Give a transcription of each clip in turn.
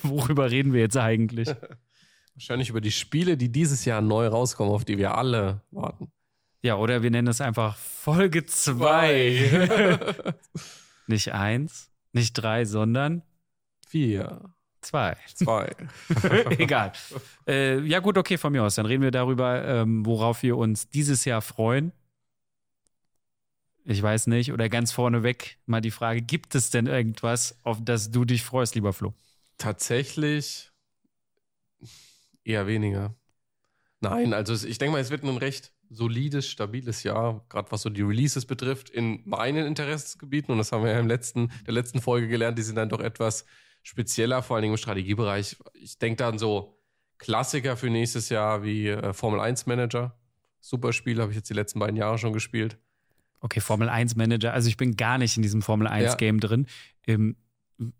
Worüber reden wir jetzt eigentlich? Wahrscheinlich über die Spiele, die dieses Jahr neu rauskommen, auf die wir alle warten. Ja, oder wir nennen es einfach Folge 2. nicht eins, nicht drei, sondern Vier. zwei. Zwei. Egal. Äh, ja, gut, okay, von mir aus. Dann reden wir darüber, ähm, worauf wir uns dieses Jahr freuen. Ich weiß nicht. Oder ganz vorneweg mal die Frage: Gibt es denn irgendwas, auf das du dich freust, lieber Flo? Tatsächlich eher weniger. Nein, also ich denke mal, es wird ein recht solides, stabiles Jahr, gerade was so die Releases betrifft, in meinen Interessensgebieten. Und das haben wir ja im letzten, der letzten Folge gelernt, die sind dann doch etwas spezieller, vor allen Dingen im Strategiebereich. Ich denke dann so Klassiker für nächstes Jahr wie äh, Formel 1 Manager. Super Spiel, habe ich jetzt die letzten beiden Jahre schon gespielt. Okay, Formel 1 Manager. Also ich bin gar nicht in diesem Formel 1 Ja. Game drin. Ähm,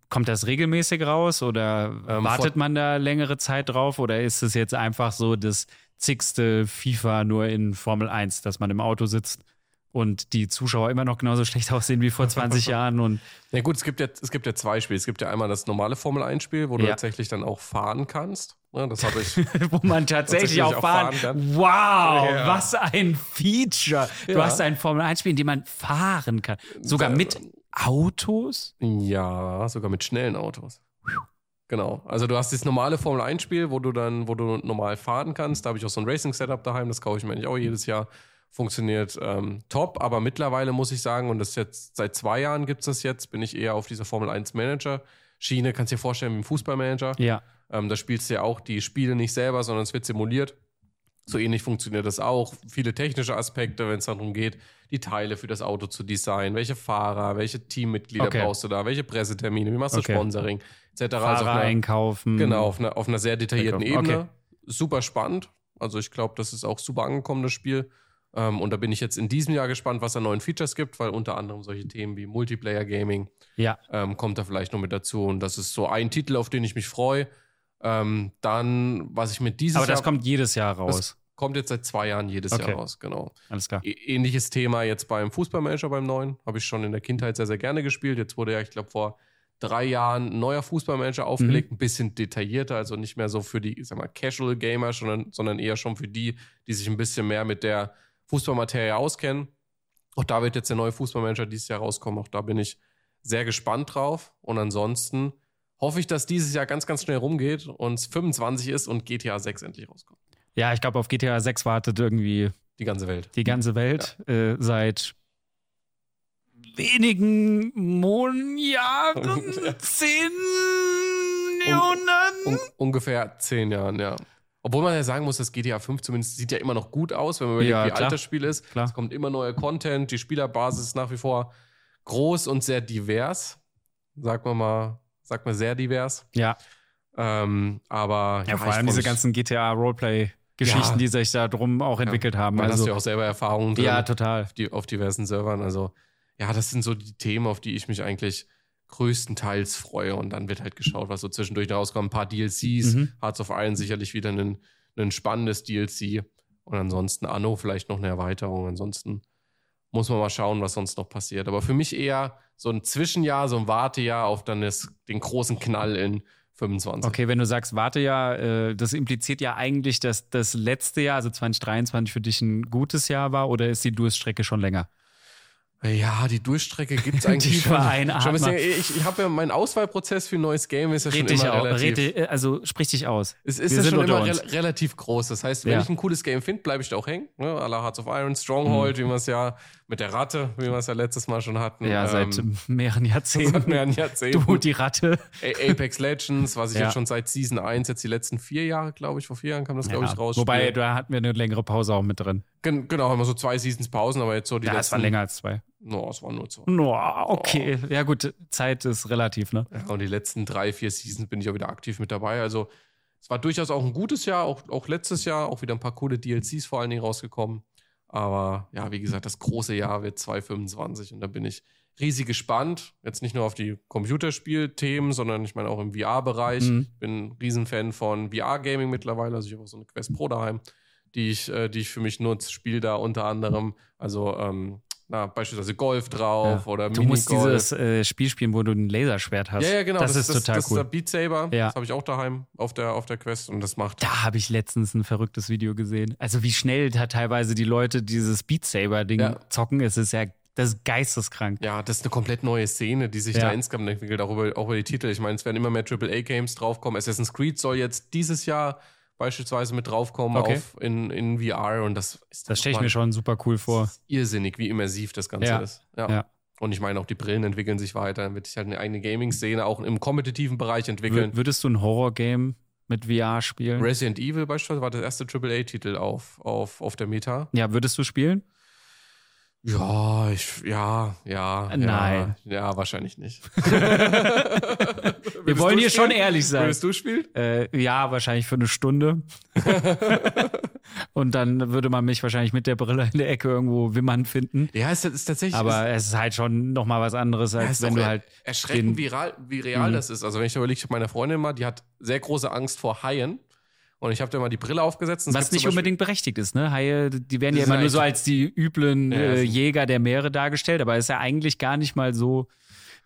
kommt das regelmäßig raus oder Ähm, wartet man da längere Zeit drauf oder ist es jetzt einfach so das zigste FIFA nur in Formel 1, dass man im Auto sitzt und die Zuschauer immer noch genauso schlecht aussehen wie vor 20 Jahren und Ja gut, es gibt ja, es gibt ja zwei Spiele. Es gibt ja einmal das normale Formel 1 Spiel, wo du Ja. tatsächlich dann auch fahren kannst. Ja, das habe ich. wo man tatsächlich Tatsächlich auch auch fahren fahren kann. Wow, Ja. was ein Feature. Du hast ein Formel 1 Spiel, in dem man fahren kann. Sogar mit Autos? Ja, sogar mit schnellen Autos. Genau. Also du hast das normale Formel 1 Spiel, wo du dann, wo du normal fahren kannst. Da habe ich auch so ein Racing Setup daheim, das kaufe ich mir eigentlich auch jedes Jahr. Funktioniert ähm, top, aber mittlerweile muss ich sagen, und das ist jetzt seit zwei Jahren gibt es das jetzt, bin ich eher auf dieser Formel 1 Manager Schiene. Kannst dir vorstellen, wie ein Fußballmanager. Ja. Ähm, da spielst du ja auch die Spiele nicht selber, sondern es wird simuliert. So ähnlich funktioniert das auch. Viele technische Aspekte, wenn es darum geht, die Teile für das Auto zu designen. Welche Fahrer, welche Teammitglieder Okay. brauchst du da, welche Pressetermine, wie machst du Okay. Sponsoring, etc. Also auf Fahrer einer, einkaufen. genau, auf einer, auf einer sehr detaillierten Okay. Ebene. Super spannend. Also ich glaube, das ist auch super angekommen, das Spiel. Ähm, und da bin ich jetzt in diesem Jahr gespannt, was da neuen Features gibt, weil unter anderem solche Themen wie Multiplayer Gaming Ja. ähm, kommt da vielleicht noch mit dazu. Und das ist so ein Titel, auf den ich mich freue. Ähm, dann, was ich mit dieses Aber das Jahr kommt jedes Jahr raus. kommt jetzt seit zwei Jahren jedes Okay. Jahr raus, genau. Alles klar. Ä ähnliches Thema jetzt beim Fußballmanager beim neuen. Habe ich schon in der Kindheit sehr, sehr gerne gespielt. Jetzt wurde ja, ich glaube, vor drei Jahren ein neuer Fußballmanager aufgelegt, ein bisschen detaillierter, also nicht mehr so für die, ich sag mal, Casual Gamer, sondern, sondern eher schon für die, die sich ein bisschen mehr mit der Fußballmaterie auskennen. Auch da wird jetzt der neue Fußballmanager dieses Jahr rauskommen. Auch da bin ich sehr gespannt drauf. Und ansonsten hoffe ich, dass dieses Jahr ganz, ganz schnell rumgeht und es 25 ist und GTA 6 endlich rauskommt. Ja, ich glaube, auf GTA 6 wartet irgendwie Die ganze Welt. die ganze Welt äh, seit wenigen Monaten, zehn Jahrhunderten. Un ungefähr zehn Jahren, ja. Obwohl man ja sagen muss, das GTA 5 zumindest sieht ja immer noch gut aus, wenn man überlegt, Ja, wie klar. alt das Spiel ist. Klar. Es kommt immer neuer Content, die Spielerbasis ist nach wie vor groß und sehr divers. Sagt man mal, sagt man sehr divers. Ja, Ähm, aber ja, vor ich allem diese ganzen GTA-Roleplay-Geschichten, Ja. die sich da drum auch entwickelt haben. Man hast Also, ja auch selber Erfahrungen drin ja, total. auf, die, auf diversen Servern. Also, ja, das sind so die Themen, auf die ich mich eigentlich größtenteils freue. Und dann wird halt geschaut, was so zwischendurch rauskommt. Ein paar DLCs. Mhm. Hearts of Iron sicherlich wieder ein, ein spannendes DLC. Und ansonsten Anno vielleicht noch eine Erweiterung. Ansonsten muss man mal schauen, was sonst noch passiert. Aber für mich eher so ein Zwischenjahr, so ein Wartejahr auf dann das, den großen Knall in 25. Okay, wenn du sagst, warte ja, äh, das impliziert ja eigentlich, dass das letzte Jahr, also 2023, für dich ein gutes Jahr war oder ist die Durststrecke schon länger? Ja, die Durchstrecke gibt es eigentlich schon. schon bisschen, ich ich habe ja meinen Auswahlprozess für ein neues Game ist ja schon Red dich immer auch, relativ. red, dich- also sprich dich aus. Es ist ja schon immer rel relativ groß. Das heißt, wenn Ja. ich ein cooles Game finde, bleibe ich da auch hängen. Ne? À la Hearts of Iron, Stronghold, Mhm. wie wir es ja mit der Ratte, wie wir es ja letztes Mal schon hatten. Ja, seit Ähm, mehreren seit Jahrzehnten. mehreren Jahrzehnten. Du, die Ratte. A- Apex Legends, was ich Ja. jetzt schon seit Season 1, jetzt die letzten vier Jahre, glaube ich, vor vier Jahren kam das, glaube ich, raus. Wobei, da hatten wir eine längere Pause auch mit drin. Gen genau, haben wir so zwei Seasons Pausen, aber jetzt so die ja, es letzten. war länger als zwei. No, es waren nur zwei. No, okay. Ja, gut, Zeit ist relativ, ne? Ja, und die letzten drei, vier Seasons bin ich auch wieder aktiv mit dabei. Also es war durchaus auch ein gutes Jahr, auch, auch letztes Jahr, auch wieder ein paar coole DLCs vor allen Dingen rausgekommen. Aber ja, wie gesagt, das große Jahr wird 2025 und da bin ich riesig gespannt. Jetzt nicht nur auf die Computerspielthemen, sondern ich meine auch im VR-Bereich. Mhm. Bin ein Riesenfan von VR-Gaming mittlerweile. Also ich habe auch so eine Quest Pro daheim, die ich, äh, die ich für mich nutze. Spiele da unter anderem, also ähm, na, beispielsweise Golf drauf Ja. oder Du musst dieses äh, Spiel spielen, wo du ein Laserschwert hast. Ja, ja, genau. Das, ist total das, cool. Das ist der Beat Saber. Ja. Das habe ich auch daheim auf der, auf der Quest und das macht. Da habe ich letztens ein verrücktes Video gesehen. Also wie schnell da teilweise die Leute dieses Beat Saber-Ding Ja. zocken, es ist ja das ist geisteskrank. Ja, das ist eine komplett neue Szene, die sich Ja. da insgesamt entwickelt, auch über, auch über die Titel. Ich meine, es werden immer mehr AAA-Games draufkommen. Assassin's Creed soll jetzt dieses Jahr beispielsweise mit draufkommen Okay. auf in, in VR und das ist Das stelle ich mir schon super cool vor. Das irrsinnig, wie immersiv das Ganze Ja. ist. Ja. Ja. Und ich meine, auch die Brillen entwickeln sich weiter. Dann wird sich halt eine eigene Gaming-Szene auch im kompetitiven Bereich entwickeln. Wür- Würdest du ein Horror-Game mit VR spielen? Resident Evil beispielsweise war der erste AAA-Titel auf, auf, auf der Meta. ja, würdest du spielen? Ja, ich, ja, ja. Nein. Ja, ja wahrscheinlich nicht. Wir wollen hier schon ehrlich sein. Würdest du spielen? Äh, ja, wahrscheinlich für eine Stunde. Und dann würde man mich wahrscheinlich mit der Brille in der Ecke irgendwo wimmern finden. Ja, es ist tatsächlich. Aber es ist halt schon noch mal was anderes, Ja, als ist wenn du halt erschreckend, den- wie real, wie real Mhm. das ist. Also, wenn ich überlege, ich habe meine Freundin mal, die hat sehr große Angst vor Haien. Und ich habe da mal die Brille aufgesetzt. Was nicht unbedingt berechtigt ist, ne? Haie, die werden ja immer nur so als die üblen äh, Jäger der Meere dargestellt, aber ist ja eigentlich gar nicht mal so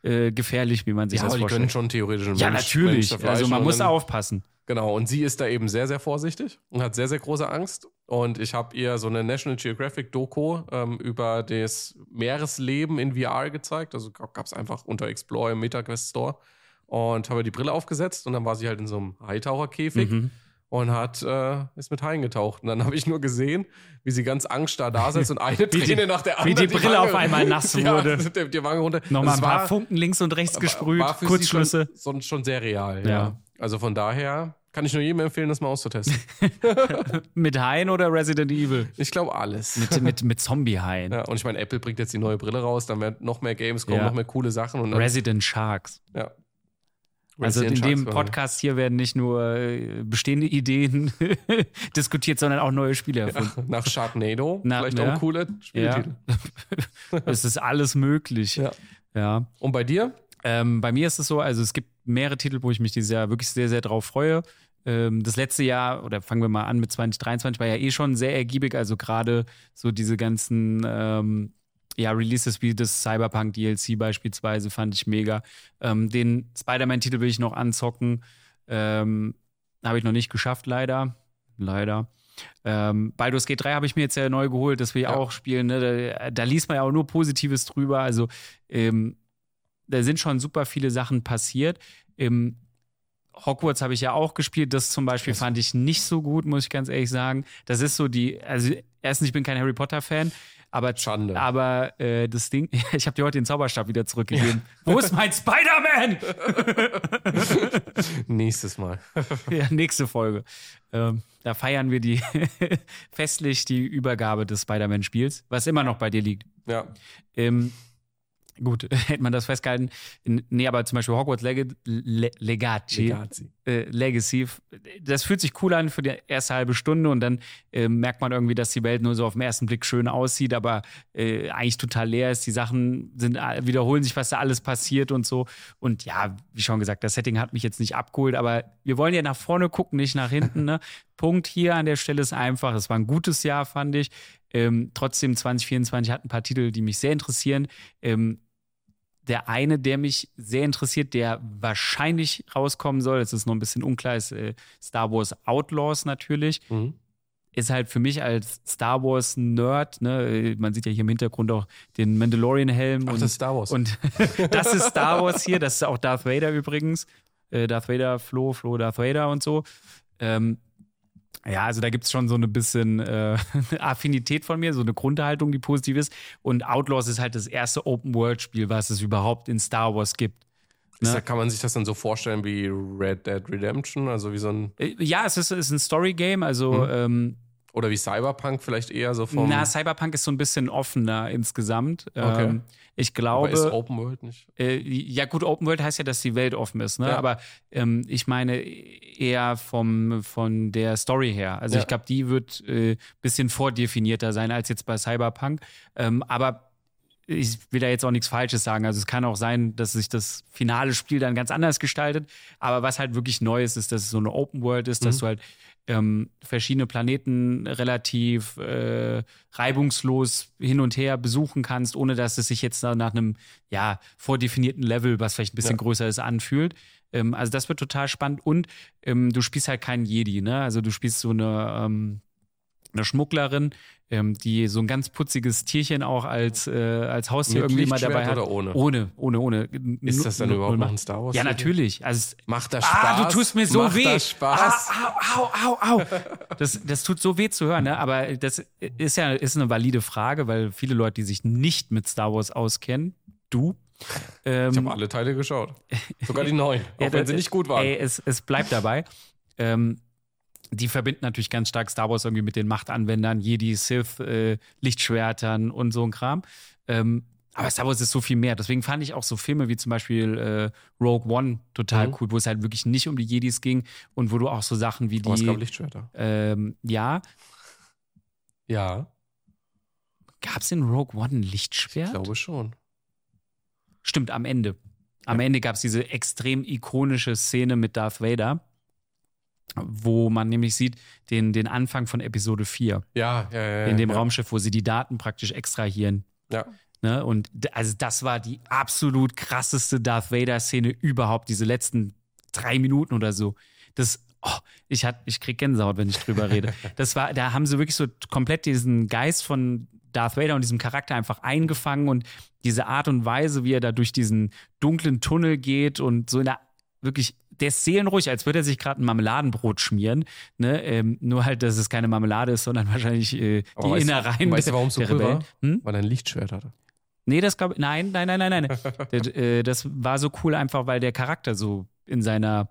äh, gefährlich, wie man sich Ja, das aber die können vorstellt. schon theoretisch einen Ja, Mensch- natürlich. Mensch Also man muss dann- aufpassen. Genau, und sie ist da eben sehr, sehr vorsichtig und hat sehr, sehr große Angst. Und ich habe ihr so eine National Geographic Doku ähm, über das Meeresleben in VR gezeigt. Also gab es einfach unter Explore im MetaQuest Store. Und habe die Brille aufgesetzt und dann war sie halt in so einem Haitaucherkäfig Mhm. Und hat, äh, ist mit Haien getaucht. Und dann habe ich nur gesehen, wie sie ganz angststarr da sitzt und eine die- Träne nach der wie anderen. die Brille auf einmal nass ja, wurde. Die, die Wange runter. Nochmal ein paar war- Funken links und rechts gesprüht, war für sie Kurzschlüsse. Schon, schon, schon sehr real, ja. Ja. Also von daher kann ich nur jedem empfehlen, das mal auszutesten. Mit Haien oder Resident Evil? ich glaube alles. Mit, mit, mit Zombie-Haien. Ja, und ich meine, Apple bringt jetzt die neue Brille raus, dann werden noch mehr Games kommen, Ja. noch mehr coole Sachen. Und dann, Resident Sharks. ja. Also in dem Podcast hier werden nicht nur äh, bestehende Ideen diskutiert, sondern auch neue Spiele erfunden. quasi. Nach Sharknado, Na, vielleicht ja. auch ein cooler Spieltitel. es ist alles möglich. Ja. ja. Und bei dir? Ähm, bei mir ist es so, also es gibt mehrere Titel, wo ich mich dieses Jahr wirklich sehr, sehr drauf freue. Ähm, das letzte Jahr, oder fangen wir mal an mit 2023, war ja eh schon sehr ergiebig. Also gerade so diese ganzen ähm, ja, Releases wie das Cyberpunk DLC beispielsweise fand ich mega. Ähm, den Spider-Man-Titel will ich noch anzocken. Ähm, habe ich noch nicht geschafft, leider. Leider. Ähm, Baldur's Gate 3 habe ich mir jetzt ja neu geholt, das will ich Ja. auch spielen. Ne? Da, da liest man ja auch nur Positives drüber. Also ähm, da sind schon super viele Sachen passiert. Im Hogwarts habe ich ja auch gespielt. Das zum Beispiel Das- fand ich nicht so gut, muss ich ganz ehrlich sagen. Das ist so die, also erstens, ich bin kein Harry Potter-Fan, aber, Schande. aber äh, das Ding, ich habe dir heute den Zauberstab wieder zurückgegeben. Wo ist mein Spider-Man? Nächstes Mal. ja, nächste Folge. Ähm, da feiern wir die festlich die Übergabe des Spider-Man-Spiels, was immer noch bei dir liegt. Ja. Ähm, gut, hätte man das festgehalten. Nee, aber zum Beispiel Hogwarts Leg Le Legacy, Legacy. äh, Legacy, das fühlt sich cool an für die erste halbe Stunde und dann äh, merkt man irgendwie, dass die Welt nur so auf den ersten Blick schön aussieht, aber äh, eigentlich total leer ist. Die Sachen sind, äh, wiederholen sich, was da alles passiert und so. Und ja, wie schon gesagt, das Setting hat mich jetzt nicht abgeholt, aber wir wollen ja nach vorne gucken, nicht nach hinten. Ne? Punkt hier an der Stelle ist einfach, es war ein gutes Jahr, fand ich. Ähm, trotzdem 2024 hat ein paar Titel, die mich sehr interessieren. Ähm, der eine, der mich sehr interessiert, der wahrscheinlich rauskommen soll, es ist noch ein bisschen unklar, ist äh, Star Wars Outlaws natürlich. Mhm. Ist halt für mich als Star Wars Nerd, ne, äh, man sieht ja hier im Hintergrund auch den Mandalorian-Helm. Ach, und, das ist Star Wars. und das ist Star Wars hier, das ist auch Darth Vader übrigens. Äh, Darth Vader, Flo, Flo, Darth Vader und so. Ähm, ja, also da gibt es schon so eine bisschen äh, Affinität von mir, so eine Grundhaltung, die positiv ist. Und Outlaws ist halt das erste Open-World-Spiel, was es überhaupt in Star Wars gibt. Ne? kann man sich das dann so vorstellen wie Red Dead Redemption? Also wie so ein. Äh, Ja, es ist, ist ein Story-Game, also Mhm. ähm, Oder wie Cyberpunk vielleicht eher so vom. na, Cyberpunk ist so ein bisschen offener insgesamt. Okay. Ähm, ich aber ist glaube, Open World nicht. äh, ja gut, Open World heißt ja, dass die Welt offen ist, ne? Ja. aber ähm, ich meine eher vom, von der Story her. Also Ja. ich glaube, die wird ein äh, bisschen vordefinierter sein als jetzt bei Cyberpunk. Ähm, aber ich will da jetzt auch nichts Falsches sagen. Also es kann auch sein, dass sich das finale Spiel dann ganz anders gestaltet. Aber was halt wirklich neu ist, ist, dass es so eine Open World ist, dass Mhm. du halt ähm, verschiedene Planeten relativ äh, reibungslos hin und her besuchen kannst, ohne dass es sich jetzt nach einem ja, vordefinierten Level, was vielleicht ein bisschen Ja. größer ist, anfühlt. Ähm, also das wird total spannend. Und ähm, du spielst halt keinen Jedi, ne? Also du spielst so eine, ähm, eine Schmugglerin, ähm, die so ein ganz putziges Tierchen auch als, äh, als Haustier Mit irgendwie Lichtschwert dabei hat. oder ohne? Ohne, ohne, ohne. Ist das dann überhaupt noch ein Star Wars? Ja, natürlich. Also, Macht das Spaß? Ah, du tust mir so Macht weh. das Spaß? Ah, au, au, au, au. Das, das tut so weh zu hören, ne? aber das ist ja ist eine valide Frage, weil viele Leute, die sich nicht mit Star Wars auskennen, du, ähm, Ich habe alle Teile geschaut. Sogar die neuen. Auch ja, wenn sie nicht gut waren. Ey, es, es bleibt dabei. ähm, die verbinden natürlich ganz stark Star Wars irgendwie mit den Machtanwendern, Jedi, Sith, äh, Lichtschwertern und so ein Kram. Ähm, aber Star Wars ist so viel mehr. Deswegen fand ich auch so Filme wie zum Beispiel äh, Rogue One total Mhm. cool, wo es halt wirklich nicht um die Jedis ging und wo du auch so Sachen wie Aber es gab die. Lichtschwerter. Ähm, ja, Ja, gab es in Rogue One ein ich Lichtschwert? glaube schon. Stimmt, am Ende. Am Ende gab es diese extrem ikonische Szene mit Darth Vader, wo man nämlich sieht den, den Anfang von Episode 4 Ja, ja, ja. in dem ja. Raumschiff, wo sie die Daten praktisch extrahieren. Ja. Ne? Und also das war die absolut krasseste Darth Vader-Szene überhaupt, diese letzten drei Minuten oder so. Das, oh, ich, hat, ich krieg Gänsehaut, wenn ich drüber rede. Das war, da haben sie wirklich so komplett diesen Geist von Darth Vader und diesem Charakter einfach eingefangen und diese Art und Weise, wie er da durch diesen dunklen Tunnel geht und so in der wirklich, der ist seelenruhig, als würde er sich gerade ein Marmeladenbrot schmieren. Ne? Ähm, nur halt, dass es keine Marmelade ist, sondern wahrscheinlich äh, die Aber weißt- Innereien weißt du, warum so cool war? Hm? Weil er ein Lichtschwert hatte. Nee, das glaube nein, nein, nein, nein, nein. das, äh, das war so cool einfach, weil der Charakter so in seiner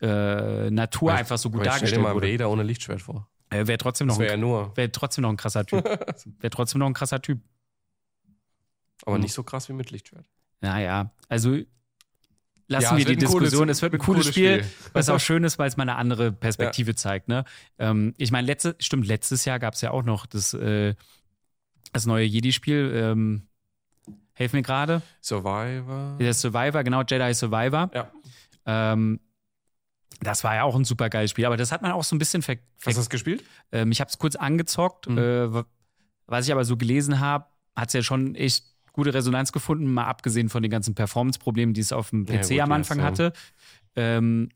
äh, Natur Weil- einfach so gut weil Stell dargestellt dir mal wurde. Vader ohne Lichtschwert vor. Äh, wäre trotzdem noch ein, ja wär trotzdem noch ein krasser Typ. wäre trotzdem noch ein krasser Typ. aber Hm. nicht so krass wie mit Lichtschwert. Naja, also lassen Ja, wir es die ein cooles- Diskussion. es wird ein cooles Spiel, Spiel. was auch schön ist, weil es mal eine andere Perspektive zeigt. Ne? Ähm, ich meine, letzte, stimmt, letztes Jahr gab es ja auch noch das, äh, das neue Jedi-Spiel. Ähm, helf mir gerade. Survivor. Der Survivor, genau, Jedi Survivor. Ja. Ähm, das war ja auch ein super geiles Spiel, aber das hat man auch so ein bisschen ver. ver Hast du das gespielt? ähm, ich habe es kurz angezockt. Mhm. Äh, wa- was ich aber so gelesen habe, hat es ja schon echt gute Resonanz gefunden, mal abgesehen von den ganzen Performance-Problemen, die es auf dem Ja, PC gut, am ja, Anfang so. hatte. Ähm,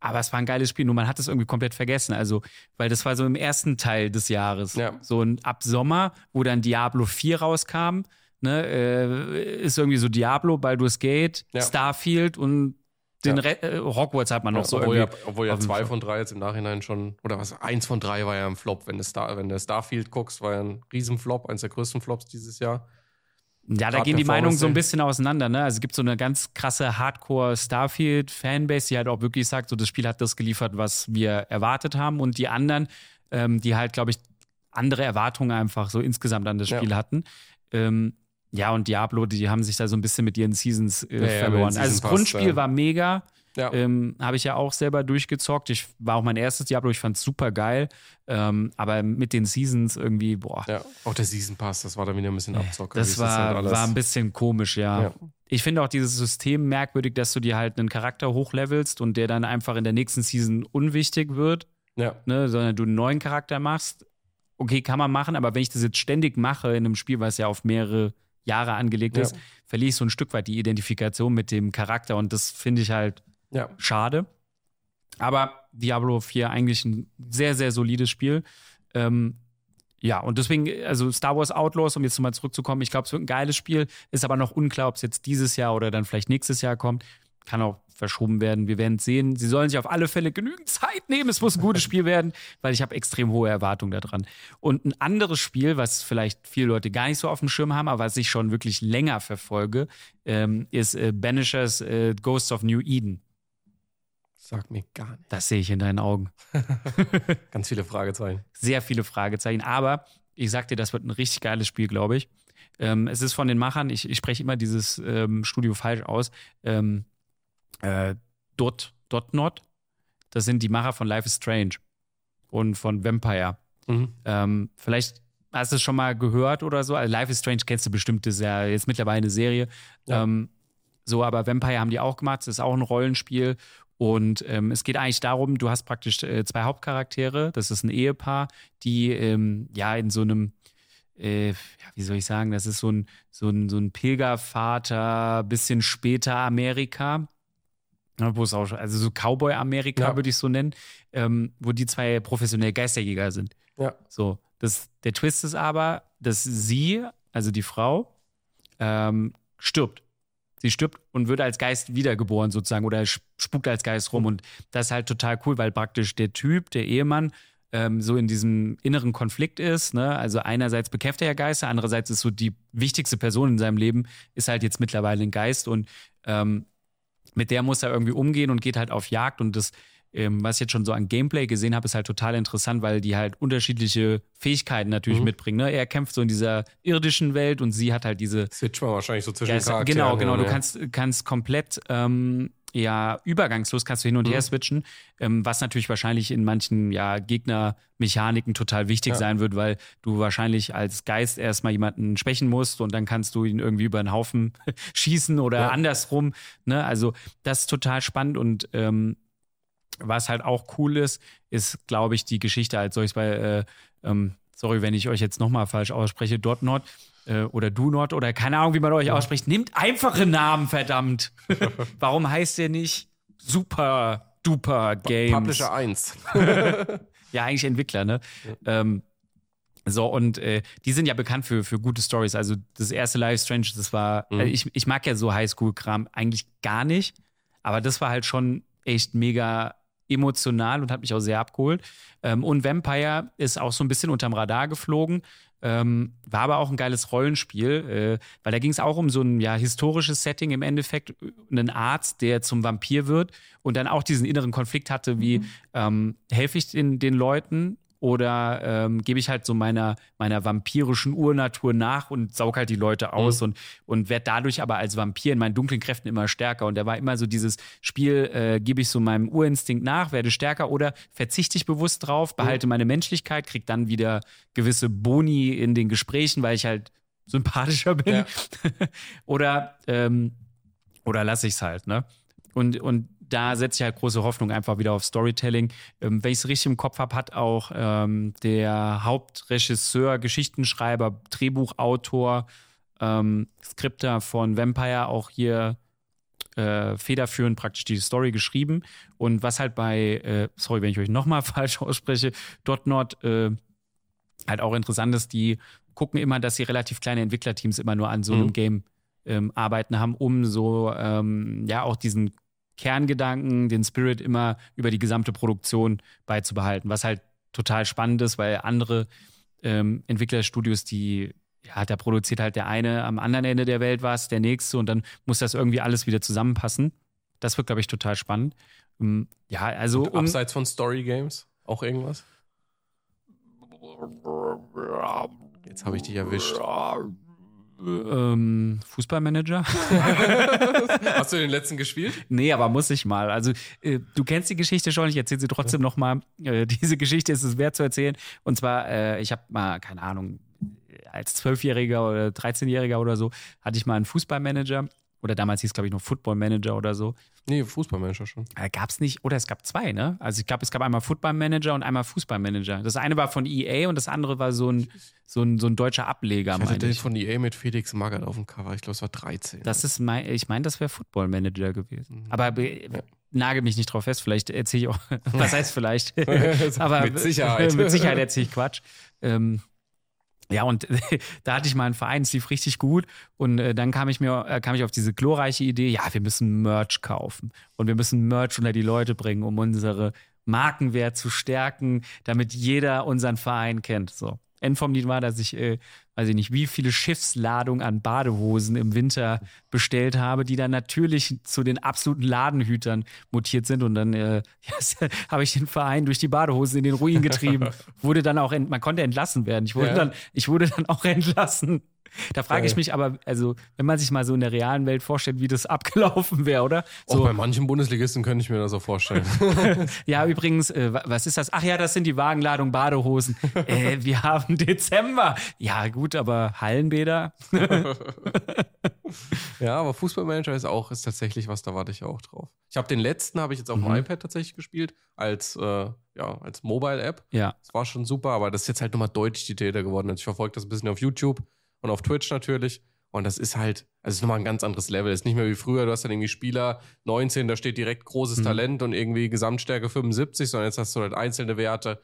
aber es war ein geiles Spiel, nur man hat es irgendwie komplett vergessen. Also, weil das war so im ersten Teil des Jahres. Ja. So ein, ab Sommer, wo dann Diablo 4 rauskam, ne, äh, ist irgendwie so Diablo, Baldur's Gate, Ja. Starfield und den Ja. Re äh, Hogwarts hat man noch Ja, so obwohl, ja, irgendwie. obwohl ja auf dem zwei von drei jetzt im Nachhinein schon, oder was, eins von drei war ja ein Flop. Wenn du, Star, wenn du Starfield guckst, war ja ein Riesenflop, eins der größten Flops dieses Jahr. Ja, da gehen die Meinungen so ein bisschen auseinander. Ne? Also es gibt so eine ganz krasse Hardcore-Starfield-Fanbase, die halt auch wirklich sagt, so das Spiel hat das geliefert, was wir erwartet haben. Und die anderen, ähm, die halt, glaube ich, andere Erwartungen einfach so insgesamt an das Ja. Spiel hatten. Ähm, ja, und Diablo, die haben sich da so ein bisschen mit ihren Seasons äh, Ja, ja, verloren. also Season das Pass, Grundspiel ja. war mega. Ja. Ähm, Habe ich ja auch selber durchgezockt. Ich war auch mein erstes Diablo, ich fand es super geil. Ähm, aber mit den Seasons irgendwie, boah, ja. Auch der Season Pass, das war dann wieder ein bisschen Abzocke. wie das halt war, alles- war ein bisschen komisch, ja. Ja. Ich finde auch dieses System merkwürdig, dass du dir halt einen Charakter hochlevelst und der dann einfach in der nächsten Season unwichtig wird, Ja. ne, sondern du einen neuen Charakter machst. Okay, kann man machen, aber wenn ich das jetzt ständig mache in einem Spiel, was ja auf mehrere Jahre angelegt Ja. ist, verliere ich so ein Stück weit die Identifikation mit dem Charakter und das finde ich halt Ja. schade. Aber Diablo 4 eigentlich ein sehr, sehr solides Spiel. Ähm, ja, und deswegen, also Star Wars Outlaws, um jetzt nochmal zurückzukommen, ich glaube, es wird ein geiles Spiel, ist aber noch unklar, ob es jetzt dieses Jahr oder dann vielleicht nächstes Jahr kommt. Kann auch verschoben werden. Wir werden es sehen. Sie sollen sich auf alle Fälle genügend Zeit nehmen. Es muss ein gutes Spiel werden, weil ich habe extrem hohe Erwartungen daran. Und ein anderes Spiel, was vielleicht viele Leute gar nicht so auf dem Schirm haben, aber was ich schon wirklich länger verfolge, ähm, ist äh, Banishers äh, Ghosts of New Eden. Sag mir gar nicht. Das sehe ich in deinen Augen. Ganz viele Fragezeichen. Sehr viele Fragezeichen. Aber ich sag dir, das wird ein richtig geiles Spiel, glaube ich. Ähm, es ist von den Machern, ich, ich spreche immer dieses ähm, Studio falsch aus. Ähm, äh, Dot, Dot Not. Das sind die Macher von Life is Strange und von Vampire. Mhm. Ähm, vielleicht hast du es schon mal gehört oder so? Also Life is Strange kennst du bestimmt, das ist ja jetzt mittlerweile eine Serie. Ja. Ähm, so, aber Vampire haben die auch gemacht, das ist auch ein Rollenspiel. Und ähm, es geht eigentlich darum, du hast praktisch äh, zwei Hauptcharaktere, das ist ein Ehepaar, die ähm, ja in so einem, äh, ja, wie soll ich sagen, das ist so ein, so ein, so ein Pilgervater, bisschen später Amerika, wo es auch, also so Cowboy-Amerika ja. würde ich so nennen, ähm, wo die zwei professionell Geisterjäger sind. Ja. So, das, der Twist ist aber, dass sie, also die Frau, ähm, stirbt. Sie stirbt und wird als Geist wiedergeboren sozusagen oder spukt als Geist rum. Und das ist halt total cool, weil praktisch der Typ, der Ehemann, ähm, so in diesem inneren Konflikt ist. Ne? Also einerseits bekämpft er ja Geister, andererseits ist so die wichtigste Person in seinem Leben, ist halt jetzt mittlerweile ein Geist und ähm, mit der muss er irgendwie umgehen und geht halt auf Jagd und das ähm, was ich jetzt schon so an Gameplay gesehen habe, ist halt total interessant, weil die halt unterschiedliche Fähigkeiten natürlich mhm. mitbringen. Ne? Er kämpft so in dieser irdischen Welt und sie hat halt diese. Switch mal wahrscheinlich so zwischen Charakteren. Genau, genau. Du kannst, kannst komplett ähm, ja übergangslos kannst du hin und mhm. her switchen, ähm, was natürlich wahrscheinlich in manchen ja Gegnermechaniken total wichtig ja. sein wird, weil du wahrscheinlich als Geist erstmal jemanden schwächen musst und dann kannst du ihn irgendwie über den Haufen schießen oder ja. andersrum. Ne? Also das ist total spannend und ähm, was halt auch cool ist, ist, glaube ich, die Geschichte als solches bei, äh, ähm, sorry, wenn ich euch jetzt nochmal falsch ausspreche, Dot Not äh, oder Do Not oder keine Ahnung, wie man euch ausspricht. Nehmt einfache Namen, verdammt. Warum heißt der nicht Super Duper Games? Publisher 1. ja, eigentlich Entwickler, ne? Ja. Ähm, so, und äh, die sind ja bekannt für, für gute Stories. Also das erste Life Strange, das war, mhm. äh, ich, ich mag ja so Highschool-Kram eigentlich gar nicht, aber das war halt schon echt mega emotional und hat mich auch sehr abgeholt. Ähm, und Vampire ist auch so ein bisschen unterm Radar geflogen. Ähm, war aber auch ein geiles Rollenspiel, äh, weil da ging es auch um so ein ja, historisches Setting im Endeffekt. Einen Arzt, der zum Vampir wird und dann auch diesen inneren Konflikt hatte, wie mhm. ähm, helfe ich den, den Leuten oder ähm, gebe ich halt so meiner, meiner vampirischen Urnatur nach und saug halt die Leute aus mhm. und, und werde dadurch aber als Vampir in meinen dunklen Kräften immer stärker. Und da war immer so dieses Spiel, äh, gebe ich so meinem Urinstinkt nach, werde stärker oder verzichte ich bewusst drauf, behalte mhm. meine Menschlichkeit, kriege dann wieder gewisse Boni in den Gesprächen, weil ich halt sympathischer bin. Ja. oder, ähm, oder lasse ich es halt, ne? Und, und da setze ich halt große Hoffnung einfach wieder auf Storytelling. Ähm, wenn ich es richtig im Kopf habe, hat auch ähm, der Hauptregisseur, Geschichtenschreiber, Drehbuchautor, ähm, Skripter von Vampire auch hier äh, federführend praktisch die Story geschrieben. Und was halt bei, äh, sorry, wenn ich euch nochmal falsch ausspreche, .NOT äh, halt auch interessant ist, die gucken immer, dass sie relativ kleine Entwicklerteams immer nur an so einem mhm. Game ähm, arbeiten haben, um so ähm, ja auch diesen Kerngedanken, den Spirit immer über die gesamte Produktion beizubehalten, was halt total spannend ist, weil andere ähm, Entwicklerstudios, die ja, da produziert halt der eine am anderen Ende der Welt was, der nächste und dann muss das irgendwie alles wieder zusammenpassen. Das wird, glaube ich, total spannend. Um, ja, also. Und abseits von Story Games auch irgendwas? Jetzt habe ich dich erwischt. Ähm, Fußballmanager. Hast du den letzten gespielt? Nee, aber muss ich mal. Also, äh, du kennst die Geschichte schon, ich erzähle sie trotzdem nochmal. Äh, diese Geschichte ist es wert zu erzählen. Und zwar, äh, ich habe mal, keine Ahnung, als Zwölfjähriger oder 13-Jähriger oder so, hatte ich mal einen Fußballmanager oder damals hieß es, glaube ich, noch Football Manager oder so. Nee, Fußballmanager schon. Äh, gab es nicht, oder es gab zwei, ne? Also ich glaube, es gab einmal Footballmanager und einmal Fußballmanager. Das eine war von EA und das andere war so ein, so ein, so ein deutscher Ableger, ich hatte den ich. von EA mit Felix Magath auf dem Cover. Ich glaube, es war 13. Das ist mein, ich meine, das wäre Footballmanager gewesen. Mhm. Aber ja. nagel mich nicht drauf fest, vielleicht erzähle ich auch, was heißt vielleicht? Aber mit Sicherheit. mit Sicherheit erzähle ich Quatsch. Ähm, ja, und da hatte ich mal einen Verein, es lief richtig gut. Und äh, dann kam ich mir, äh, kam ich auf diese glorreiche Idee, ja, wir müssen Merch kaufen. Und wir müssen Merch unter die Leute bringen, um unsere Markenwert zu stärken, damit jeder unseren Verein kennt. So. End vom Lied war, dass ich, äh, weiß ich nicht, wie viele Schiffsladungen an Badehosen im Winter bestellt habe, die dann natürlich zu den absoluten Ladenhütern mutiert sind. Und dann äh, ja, habe ich den Verein durch die Badehosen in den Ruin getrieben. wurde dann auch, ent man konnte entlassen werden. Ich wurde, ja. dann, ich wurde dann auch entlassen. Da frage ich mich aber, also, wenn man sich mal so in der realen Welt vorstellt, wie das abgelaufen wäre, oder? So. Auch bei manchen Bundesligisten könnte ich mir das so vorstellen. ja, übrigens, äh, was ist das? Ach ja, das sind die Wagenladung Badehosen. äh, wir haben Dezember. Ja, gut, aber Hallenbäder. ja, aber Fußballmanager ist auch, ist tatsächlich was, da warte ich auch drauf. Ich habe den letzten, habe ich jetzt auf dem mhm. iPad tatsächlich gespielt, als, äh, ja, als Mobile-App. Ja. Das war schon super, aber das ist jetzt halt nochmal deutlich die Täter geworden. Also ich verfolge das ein bisschen auf YouTube und auf Twitch natürlich. Und das ist halt, also ist nochmal ein ganz anderes Level. Das ist nicht mehr wie früher, du hast dann irgendwie Spieler 19, da steht direkt großes mhm. Talent und irgendwie Gesamtstärke 75, sondern jetzt hast du halt einzelne Werte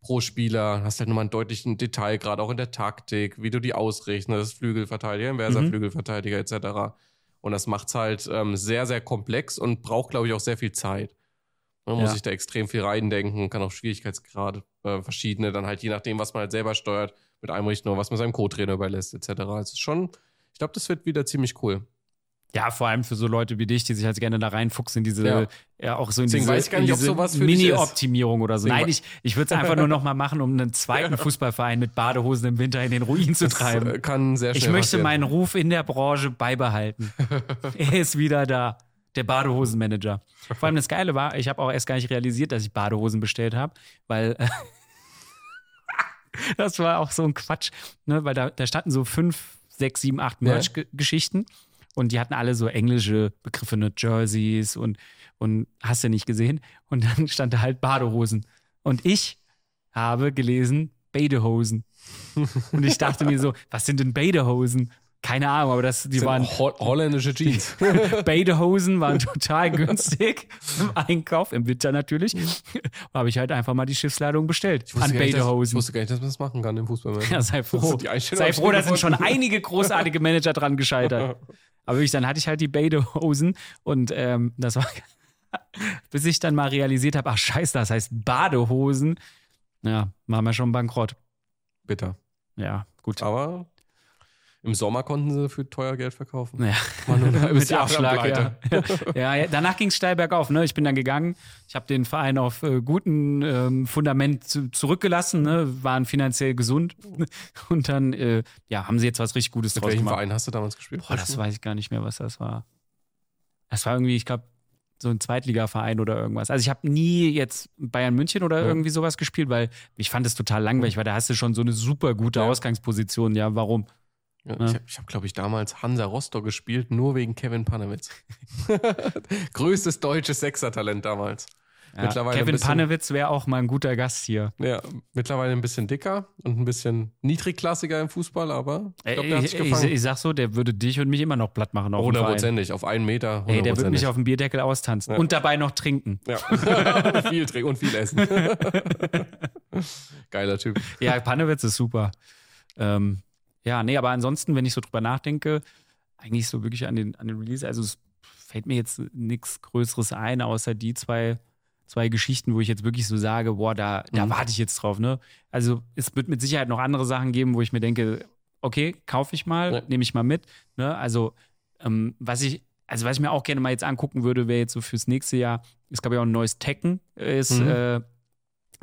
pro Spieler, hast halt nochmal einen deutlichen Detail, gerade auch in der Taktik, wie du die ausrechnest, Flügelverteidiger, inverser mhm. Flügelverteidiger etc. Und das macht es halt ähm, sehr, sehr komplex und braucht, glaube ich, auch sehr viel Zeit. Man ja. muss sich da extrem viel reindenken, kann auch Schwierigkeitsgrade äh, verschiedene, dann halt je nachdem, was man halt selber steuert, mit einrichten oder was man seinem Co-Trainer überlässt, etc. Also schon, ich glaube, das wird wieder ziemlich cool. Ja, vor allem für so Leute wie dich, die sich halt gerne da reinfuchsen in diese, ja, ja auch so in Deswegen diese, diese Mini-Optimierung oder so. Nein, ich, ich würde es einfach nur noch mal machen, um einen zweiten. Fußballverein mit Badehosen im Winter in den Ruin zu treiben. Das kann sehr schnell Ich möchte passieren. meinen Ruf in der Branche beibehalten. er ist wieder da. Der Badehosenmanager. Vor allem das Geile war, ich habe auch erst gar nicht realisiert, dass ich Badehosen bestellt habe, weil das war auch so ein Quatsch, ne? weil da, da standen so fünf, sechs, sieben, acht Merch-Geschichten. Und die hatten alle so englische Begriffe, ne? Jerseys und, und hast du nicht gesehen. Und dann stand da halt Badehosen. Und ich habe gelesen Badehosen. und ich dachte mir so, was sind denn Badehosen? Keine Ahnung, aber das, die waren. Ho holländische Jeans. Badehosen waren total günstig im Einkauf, im Winter natürlich. habe ich halt einfach mal die Schiffsladung bestellt an Badehosen. Ich wusste gar nicht, dass man das machen kann im Fußball. Ja, sei froh. Sei froh, da sind schon einige großartige Manager dran gescheitert. Aber wirklich, dann hatte ich halt die Badehosen und ähm, das war, bis ich dann mal realisiert habe, ach scheiße, das heißt Badehosen. Ja, machen wir schon bankrott. Bitter. Ja, gut. Aber im Sommer konnten sie für teuer Geld verkaufen. Ja, nur mit Abschlag. Ja. ja. ja, danach ging es steil bergauf. Ne? Ich bin dann gegangen. Ich habe den Verein auf äh, gutem ähm, Fundament zu, zurückgelassen, ne? waren finanziell gesund. Und dann äh, ja, haben sie jetzt was richtig Gutes mit draus welchem Verein hast du damals gespielt? Boah, das weiß ich gar nicht mehr, was das war. Das war irgendwie, ich glaube, so ein Zweitligaverein oder irgendwas. Also ich habe nie jetzt Bayern München oder ja. irgendwie sowas gespielt, weil ich fand es total langweilig, weil da hast du schon so eine super gute ja. Ausgangsposition. Ja, warum? Ja, ja. Ich habe, hab, glaube ich, damals Hansa Rostock gespielt, nur wegen Kevin Panewitz. Größtes deutsches Sechsertalent damals. Ja, Kevin bisschen, Panewitz wäre auch mal ein guter Gast hier. Ja, mittlerweile ein bisschen dicker und ein bisschen niedrigklassiger im Fußball, aber ich glaube, der hat sich gefangen. Ich, ich, sag so, der würde dich und mich immer noch platt machen. Hundertprozentig, auf einen Meter. Ey, der würde mich auf dem Bierdeckel austanzen ja. und dabei noch trinken. Ja, und viel trinken und viel essen. Geiler Typ. Ja, Panewitz ist super. Ähm, ja, nee, aber ansonsten, wenn ich so drüber nachdenke, eigentlich so wirklich an den, an den Release, also es fällt mir jetzt nichts Größeres ein, außer die zwei, zwei Geschichten, wo ich jetzt wirklich so sage, boah, da, da mhm. warte ich jetzt drauf, ne? Also es wird mit Sicherheit noch andere Sachen geben, wo ich mir denke, okay, kaufe ich mal, ja. nehme ich mal mit. Ne? Also, ähm, was ich, also was ich mir auch gerne mal jetzt angucken würde, wäre jetzt so fürs nächste Jahr, es gab ja auch ein neues Tekken, ist mhm. äh,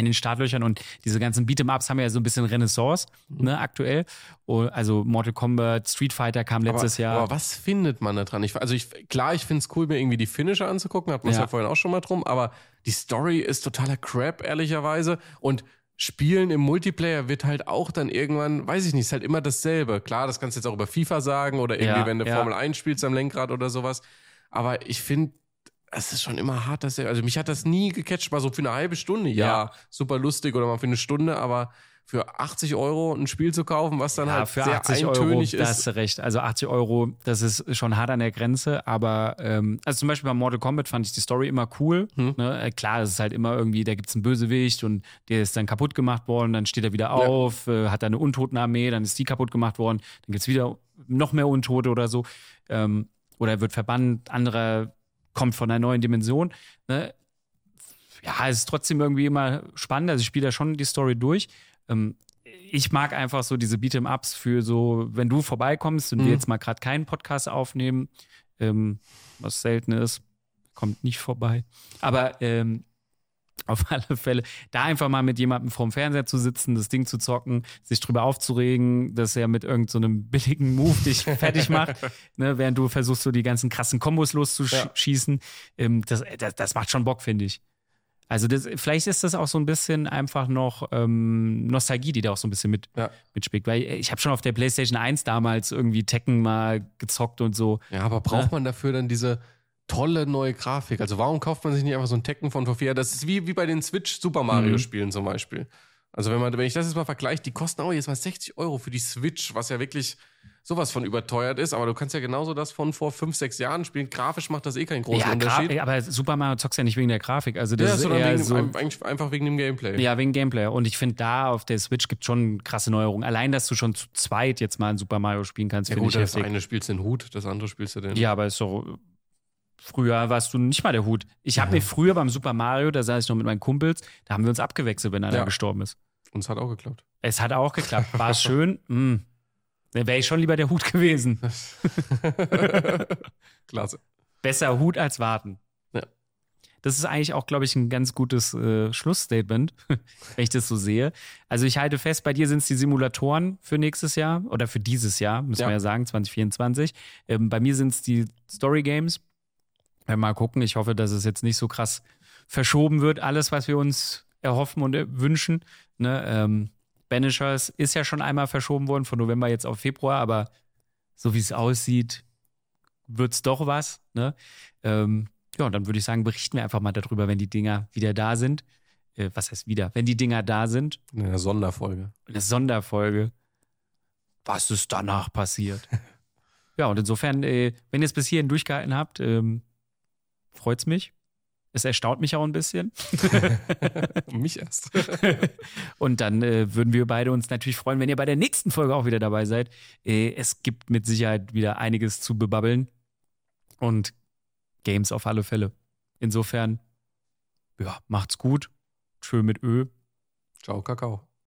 in den Startlöchern und diese ganzen Beat'em-Ups haben ja so ein bisschen Renaissance, mhm. ne, aktuell. Oh, also Mortal Kombat, Street Fighter kam letztes aber, Jahr. Aber was findet man da dran? Ich, also ich, klar, ich finde es cool, mir irgendwie die Finisher anzugucken, hat man es ja. ja vorhin auch schon mal drum, aber die Story ist totaler Crap, ehrlicherweise. Und Spielen im Multiplayer wird halt auch dann irgendwann, weiß ich nicht, ist halt immer dasselbe. Klar, das kannst du jetzt auch über FIFA sagen oder irgendwie, ja, wenn du ja. Formel 1 spielst am Lenkrad oder sowas. Aber ich finde, es ist schon immer hart, dass er, also mich hat das nie gecatcht, mal so für eine halbe Stunde, ja, ja, super lustig oder mal für eine Stunde, aber für 80 Euro ein Spiel zu kaufen, was dann ja, halt für sehr 80 eintönig Euro, ist. Da hast du recht. Also 80 Euro, das ist schon hart an der Grenze, aber ähm, also zum Beispiel bei Mortal Kombat fand ich die Story immer cool. Hm. Ne? Äh, klar, es ist halt immer irgendwie, da gibt es einen Bösewicht und der ist dann kaputt gemacht worden, dann steht er wieder auf, ja. äh, hat da eine Untotenarmee, dann ist die kaputt gemacht worden, dann gibt es wieder noch mehr Untote oder so. Ähm, oder er wird verbannt, andere kommt von einer neuen Dimension. Ne? Ja, es ist trotzdem irgendwie immer spannend. Also ich spiele da schon die Story durch. Ähm, ich mag einfach so diese Beat'em-Ups für so, wenn du vorbeikommst und mhm. wir jetzt mal gerade keinen Podcast aufnehmen, ähm, was selten ist, kommt nicht vorbei. Aber ähm, Auf alle Fälle. Da einfach mal mit jemandem vorm Fernseher zu sitzen, das Ding zu zocken, sich drüber aufzuregen, dass er mit irgendeinem so billigen Move dich fertig macht, ne, während du versuchst, so die ganzen krassen Kombos loszuschießen. Ja. Ähm, das, das, das macht schon Bock, finde ich. Also das, vielleicht ist das auch so ein bisschen einfach noch ähm, Nostalgie, die da auch so ein bisschen mit, ja. mitspielt. Weil ich habe schon auf der PlayStation 1 damals irgendwie Tekken mal gezockt und so. Ja, aber braucht ja. man dafür dann diese tolle neue Grafik. Also warum kauft man sich nicht einfach so ein Tekken von vor vier Das ist wie, wie bei den Switch Super Mario mhm. Spielen zum Beispiel. Also wenn man, wenn ich das jetzt mal vergleiche, die kosten auch jetzt mal 60 Euro für die Switch, was ja wirklich sowas von überteuert ist, aber du kannst ja genauso das von vor fünf, sechs Jahren spielen. Grafisch macht das eh keinen großen ja, Unterschied. aber Super Mario zockst ja nicht wegen der Grafik. Also das ja, ist eher wegen, so, eigentlich einfach wegen dem Gameplay. Ja, wegen Gameplay. Und ich finde, da auf der Switch gibt es schon krasse Neuerungen. Allein, dass du schon zu zweit jetzt mal ein Super Mario spielen kannst, ja, finde ich das heftig. eine spielst den Hut, das andere spielst du den. Ja, aber ist so Früher warst du nicht mal der Hut. Ich habe ja. mir früher beim Super Mario, da saß ich noch mit meinen Kumpels, da haben wir uns abgewechselt, wenn einer ja. gestorben ist. Und es hat auch geklappt. Es hat auch geklappt. War es schön? Mm. Dann wäre ich schon lieber der Hut gewesen. Klasse. Besser Hut als warten. Ja. Das ist eigentlich auch, glaube ich, ein ganz gutes äh, Schlussstatement, wenn ich das so sehe. Also ich halte fest, bei dir sind es die Simulatoren für nächstes Jahr oder für dieses Jahr, müssen ja. wir ja sagen, 2024. Ähm, bei mir sind es die Story Games. Mal gucken. Ich hoffe, dass es jetzt nicht so krass verschoben wird, alles, was wir uns erhoffen und wünschen. Ne? Ähm, Banishers ist ja schon einmal verschoben worden, von November jetzt auf Februar, aber so wie es aussieht, wird es doch was. Ne? Ähm, ja, und dann würde ich sagen, berichten wir einfach mal darüber, wenn die Dinger wieder da sind. Äh, was heißt wieder? Wenn die Dinger da sind. In einer Sonderfolge. In einer Sonderfolge. Was ist danach passiert? ja, und insofern, äh, wenn ihr es bis hierhin durchgehalten habt, ähm, freut es mich. Es erstaunt mich auch ein bisschen. mich erst. und dann äh, würden wir beide uns natürlich freuen, wenn ihr bei der nächsten Folge auch wieder dabei seid. Äh, es gibt mit Sicherheit wieder einiges zu bebabbeln. Und Games auf alle Fälle. Insofern, ja, macht's gut. Tschö mit Ö. Ciao, Kakao.